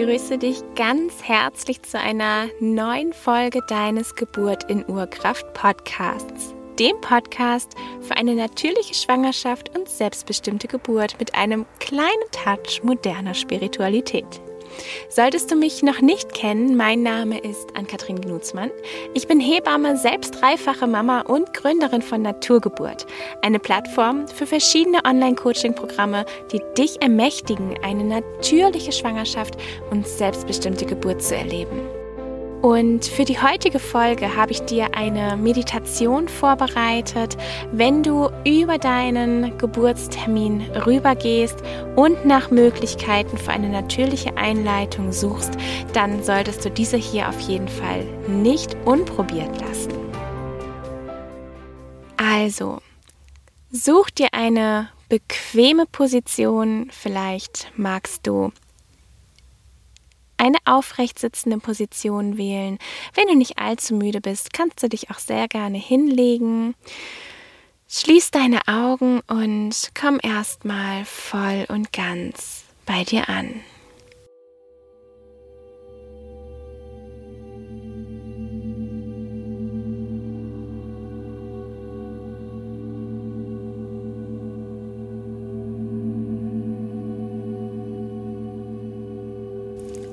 Hallo, ich grüße dich ganz herzlich zu einer neuen Folge deines Geburt in Urkraft Podcasts, dem Podcast für eine natürliche Schwangerschaft und selbstbestimmte Geburt mit einem kleinen Touch moderner Spiritualität. Solltest du mich noch nicht kennen, mein Name ist Ann-Kathrin Gnutzmann. Ich bin Hebamme, selbst dreifache Mama und Gründerin von Naturgeburt, eine Plattform für verschiedene Online-Coaching-Programme, die dich ermächtigen, eine natürliche Schwangerschaft und selbstbestimmte Geburt zu erleben. Und für die heutige Folge habe ich dir eine Meditation vorbereitet, wenn du über deinen Geburtstermin rübergehst und nach Möglichkeiten für eine natürliche Einleitung suchst, dann solltest du diese hier auf jeden Fall nicht unprobiert lassen. Also, such dir eine bequeme Position, vielleicht magst du eine aufrecht sitzende Position wählen. Wenn du nicht allzu müde bist, kannst du dich auch sehr gerne hinlegen. Schließ deine Augen und komm erstmal voll und ganz bei dir an.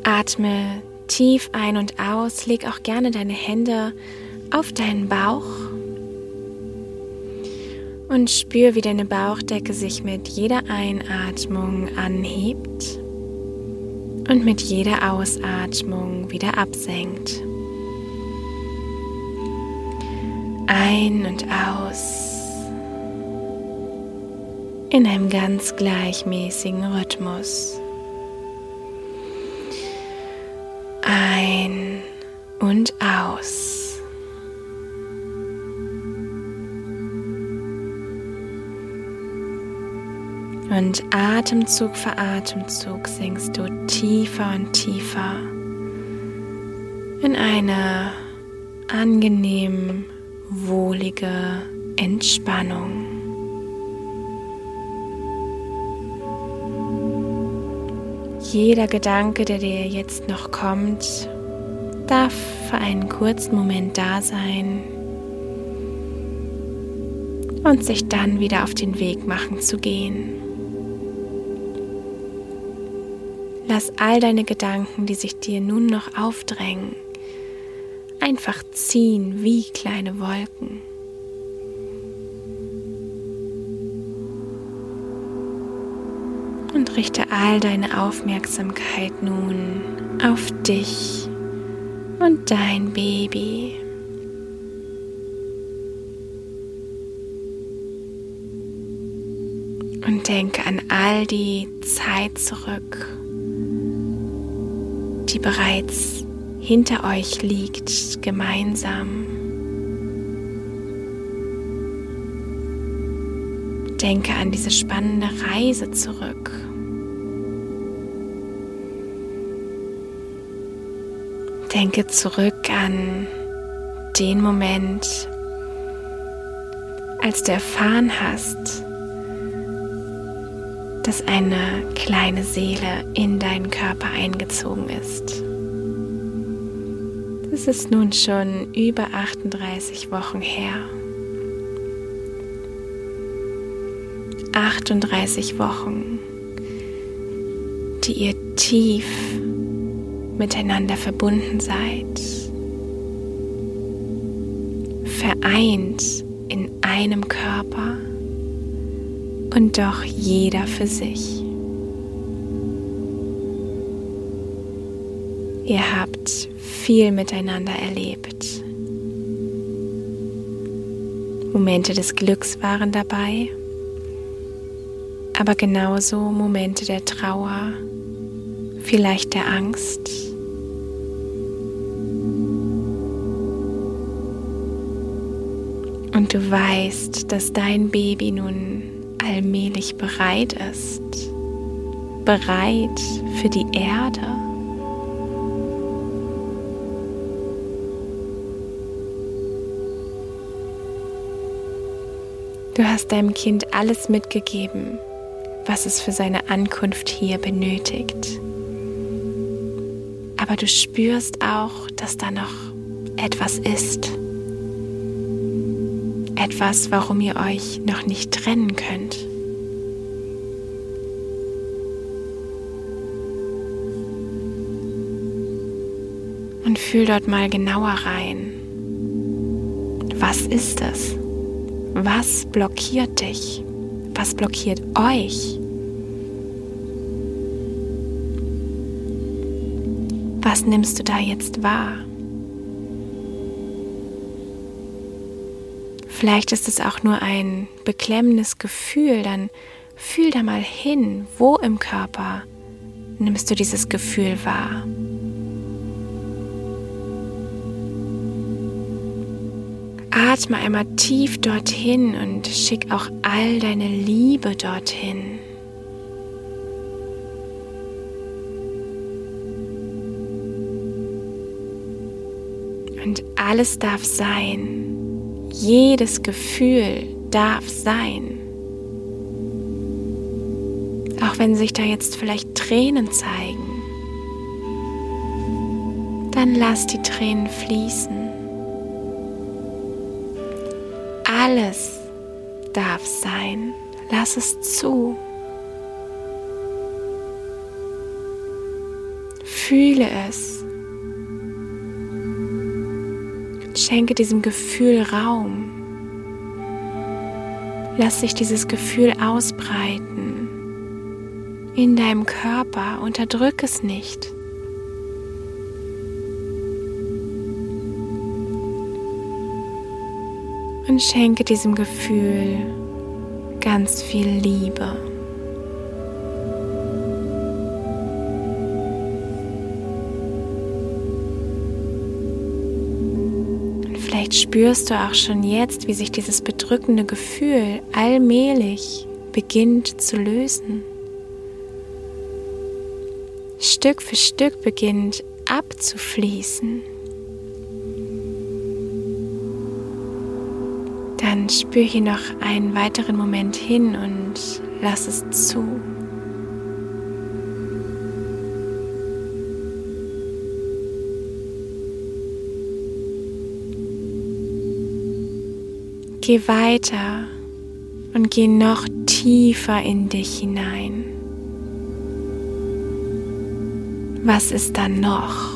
Atme tief ein und aus. Leg auch gerne deine Hände auf deinen Bauch und spür, wie deine Bauchdecke sich mit jeder Einatmung anhebt und mit jeder Ausatmung wieder absenkt. Ein und aus in einem ganz gleichmäßigen Rhythmus. Und aus. Und Atemzug für Atemzug sinkst du tiefer und tiefer in eine angenehm wohlige Entspannung. Jeder Gedanke, der dir jetzt noch kommt, darf für einen kurzen Moment da sein und sich dann wieder auf den Weg machen zu gehen. Lass all deine Gedanken, die sich dir nun noch aufdrängen, einfach ziehen wie kleine Wolken. und richte all deine Aufmerksamkeit nun auf dich und dein Baby. Und denke an all die Zeit zurück, die bereits hinter euch liegt, gemeinsam. Denke an diese spannende Reise zurück. Denke zurück an den Moment, als du erfahren hast, dass eine kleine Seele in deinen Körper eingezogen ist. Das ist nun schon über 38 Wochen her. 38 Wochen, die ihr tief miteinander verbunden seid, vereint in einem Körper und doch jeder für sich. Ihr habt viel miteinander erlebt. Momente des Glücks waren dabei, aber genauso Momente der Trauer, vielleicht der Angst Und du weißt, dass dein Baby nun allmählich bereit ist, bereit für die Erde. Du hast deinem Kind alles mitgegeben, was es für seine Ankunft hier benötigt. Aber du spürst auch, dass da noch etwas ist. Etwas, warum ihr euch noch nicht trennen könnt. Und fühl dort mal genauer rein. Was ist es? Was blockiert dich? Was blockiert euch? Was nimmst du da jetzt wahr? Vielleicht ist es auch nur ein beklemmendes Gefühl, dann fühl da mal hin, wo im Körper nimmst du dieses Gefühl wahr. Atme einmal tief dorthin und schick auch all deine Liebe dorthin. Alles darf sein. Jedes Gefühl darf sein. Auch wenn sich da jetzt vielleicht Tränen zeigen, dann lass die Tränen fließen. Alles darf sein. Lass es zu. Fühle es. Schenke diesem Gefühl Raum. Lass sich dieses Gefühl ausbreiten in deinem Körper. Unterdrück es nicht. und schenke diesem Gefühl ganz viel Liebe. Vielleicht spürst du auch schon jetzt, wie sich dieses bedrückende Gefühl allmählich beginnt zu lösen. Stück für Stück beginnt abzufließen. Dann spür hier noch einen weiteren Moment hin und lass es zu. Geh weiter und geh noch tiefer in dich hinein. Was ist da noch?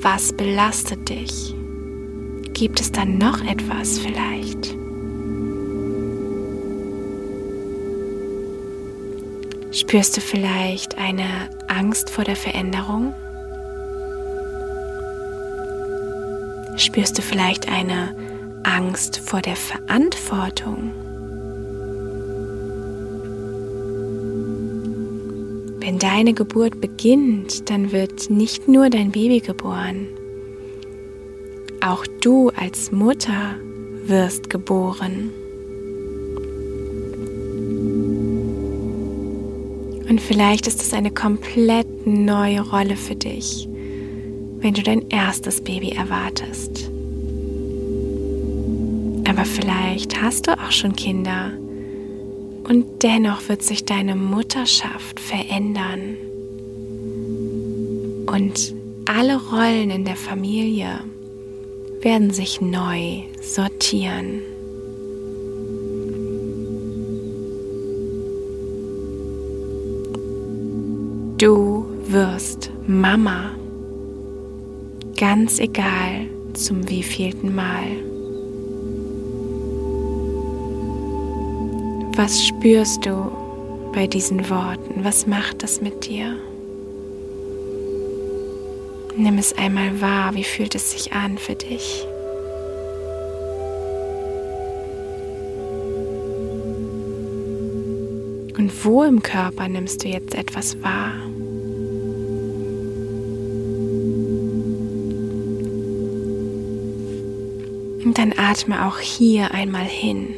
Was belastet dich? Gibt es dann noch etwas vielleicht? Spürst du vielleicht eine Angst vor der Veränderung? Spürst du vielleicht eine Angst vor der Verantwortung? Wenn deine Geburt beginnt, dann wird nicht nur dein Baby geboren, auch du als Mutter wirst geboren. Und vielleicht ist es eine komplett neue Rolle für dich, wenn du dein erstes Baby erwartest. Aber vielleicht hast du auch schon Kinder und dennoch wird sich deine Mutterschaft verändern. Und alle Rollen in der Familie werden sich neu sortieren. Du wirst Mama, ganz egal zum wievielten Mal. Was spürst du bei diesen Worten? Was macht das mit dir? Nimm es einmal wahr, wie fühlt es sich an für dich. Und wo im Körper nimmst du jetzt etwas wahr? Und dann atme auch hier einmal hin.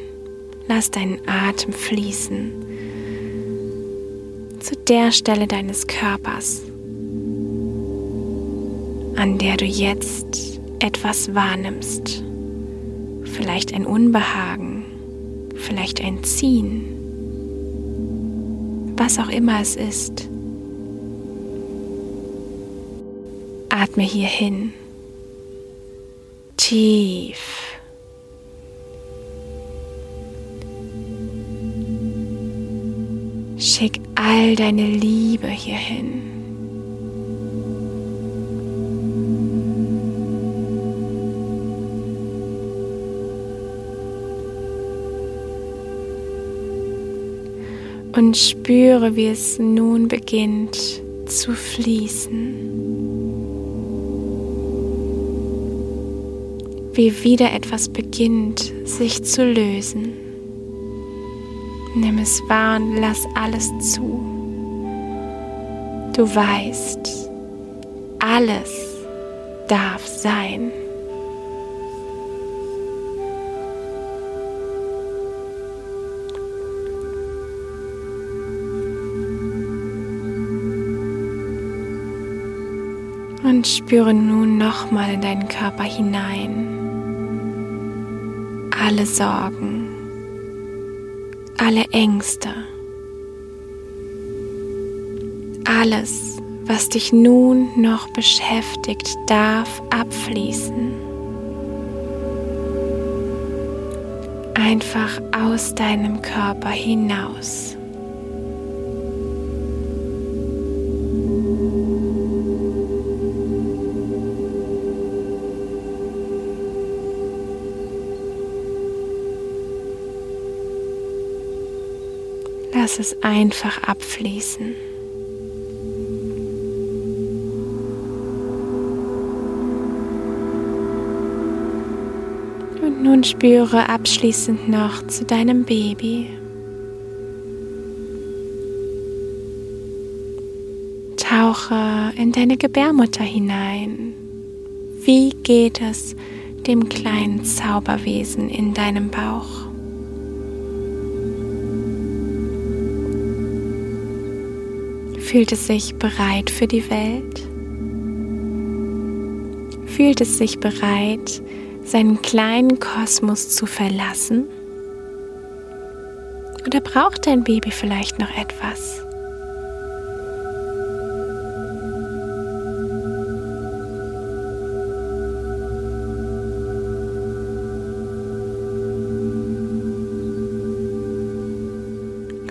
Lass deinen Atem fließen zu der Stelle deines Körpers, an der du jetzt etwas wahrnimmst. Vielleicht ein Unbehagen, vielleicht ein Ziehen, was auch immer es ist. Atme hier hin. Tief. Schick all deine Liebe hierhin. Und spüre, wie es nun beginnt zu fließen. Wie wieder etwas beginnt sich zu lösen. Nimm es wahr und lass alles zu. Du weißt, alles darf sein. Und spüre nun nochmal in deinen Körper hinein. Alle Sorgen, alle Ängste, alles, was dich nun noch beschäftigt, darf abfließen. Einfach aus deinem Körper hinaus. Lass es einfach abfließen. Und nun spüre abschließend noch zu deinem Baby. Tauche in deine Gebärmutter hinein. Wie geht es dem kleinen Zauberwesen in deinem Bauch? Fühlt es sich bereit für die Welt? Fühlt es sich bereit, seinen kleinen Kosmos zu verlassen? Oder braucht dein Baby vielleicht noch etwas?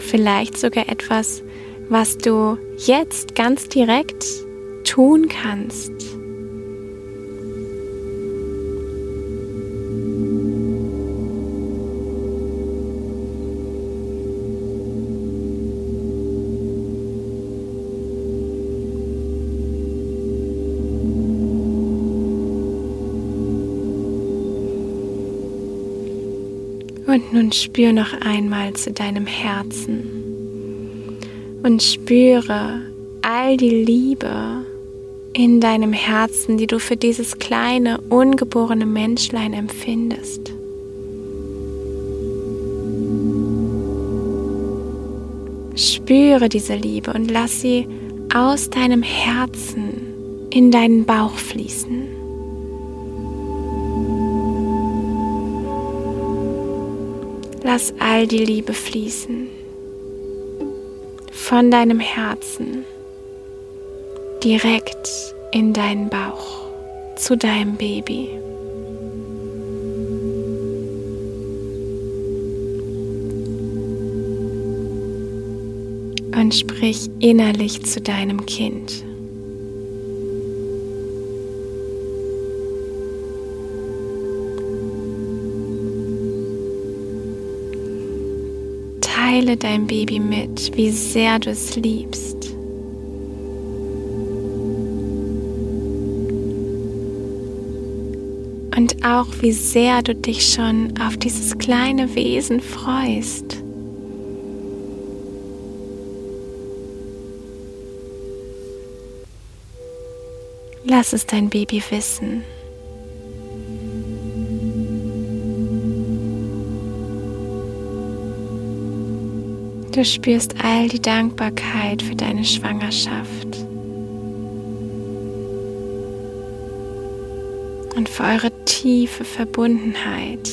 Vielleicht sogar etwas, was du jetzt ganz direkt tun kannst. Und nun spür noch einmal zu deinem Herzen und spüre all die Liebe in deinem Herzen, die du für dieses kleine, ungeborene Menschlein empfindest. Spüre diese Liebe und lass sie aus deinem Herzen in deinen Bauch fließen. Lass all die Liebe fließen von deinem Herzen direkt in deinen Bauch zu deinem Baby. Und sprich innerlich zu deinem Kind. Teile dein Baby mit, wie sehr du es liebst. Und auch wie sehr du dich schon auf dieses kleine Wesen freust. Lass es dein Baby wissen. Du spürst all die Dankbarkeit für deine Schwangerschaft und für eure tiefe Verbundenheit.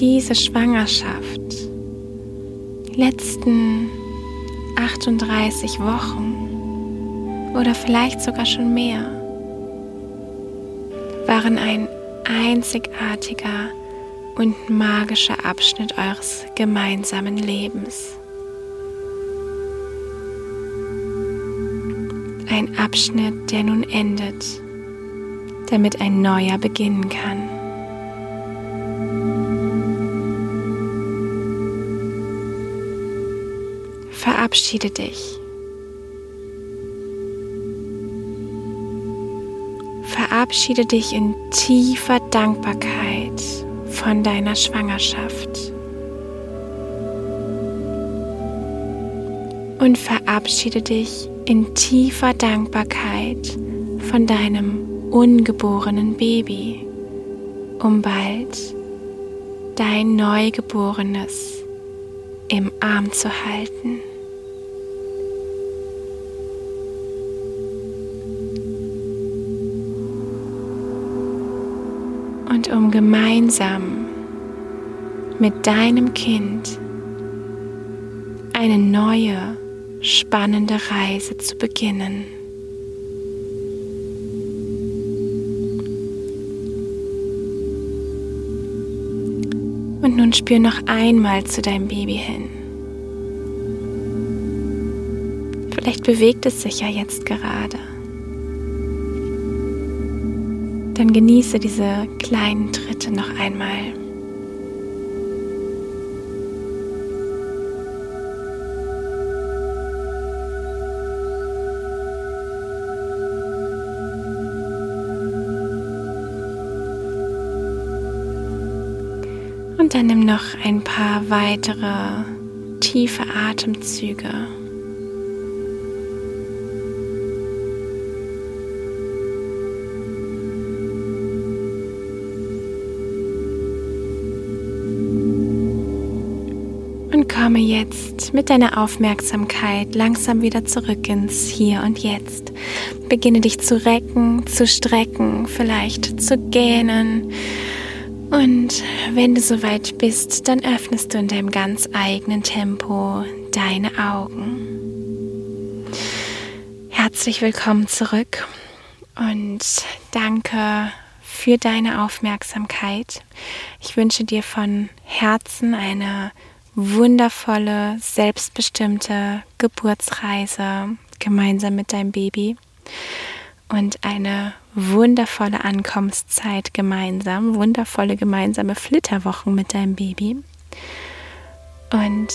Diese Schwangerschaft, die letzten 38 Wochen oder vielleicht sogar schon mehr, waren ein einzigartiger und magischer Abschnitt eures gemeinsamen Lebens. Ein Abschnitt, der nun endet, damit ein neuer beginnen kann. Verabschiede dich. Verabschiede dich in tiefer Dankbarkeit von deiner Schwangerschaft. Und verabschiede dich in tiefer Dankbarkeit von deinem ungeborenen Baby, um bald dein Neugeborenes im Arm zu halten. Gemeinsam mit deinem Kind eine neue, spannende Reise zu beginnen. Und nun spür noch einmal zu deinem Baby hin. Vielleicht bewegt es sich ja jetzt gerade. Dann genieße diese kleinen Tritte noch einmal. Und dann nimm noch ein paar weitere tiefe Atemzüge. Komme jetzt mit deiner Aufmerksamkeit langsam wieder zurück ins Hier und Jetzt. Beginne dich zu recken, zu strecken, vielleicht zu gähnen und wenn du soweit bist, dann öffnest du in deinem ganz eigenen Tempo deine Augen. Herzlich willkommen zurück und danke für deine Aufmerksamkeit. Ich wünsche dir von Herzen eine wundervolle, selbstbestimmte Geburtsreise gemeinsam mit deinem Baby und eine wundervolle Ankommenszeit gemeinsam, wundervolle gemeinsame Flitterwochen mit deinem Baby. Und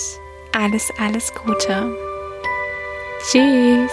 alles, alles Gute. Tschüss.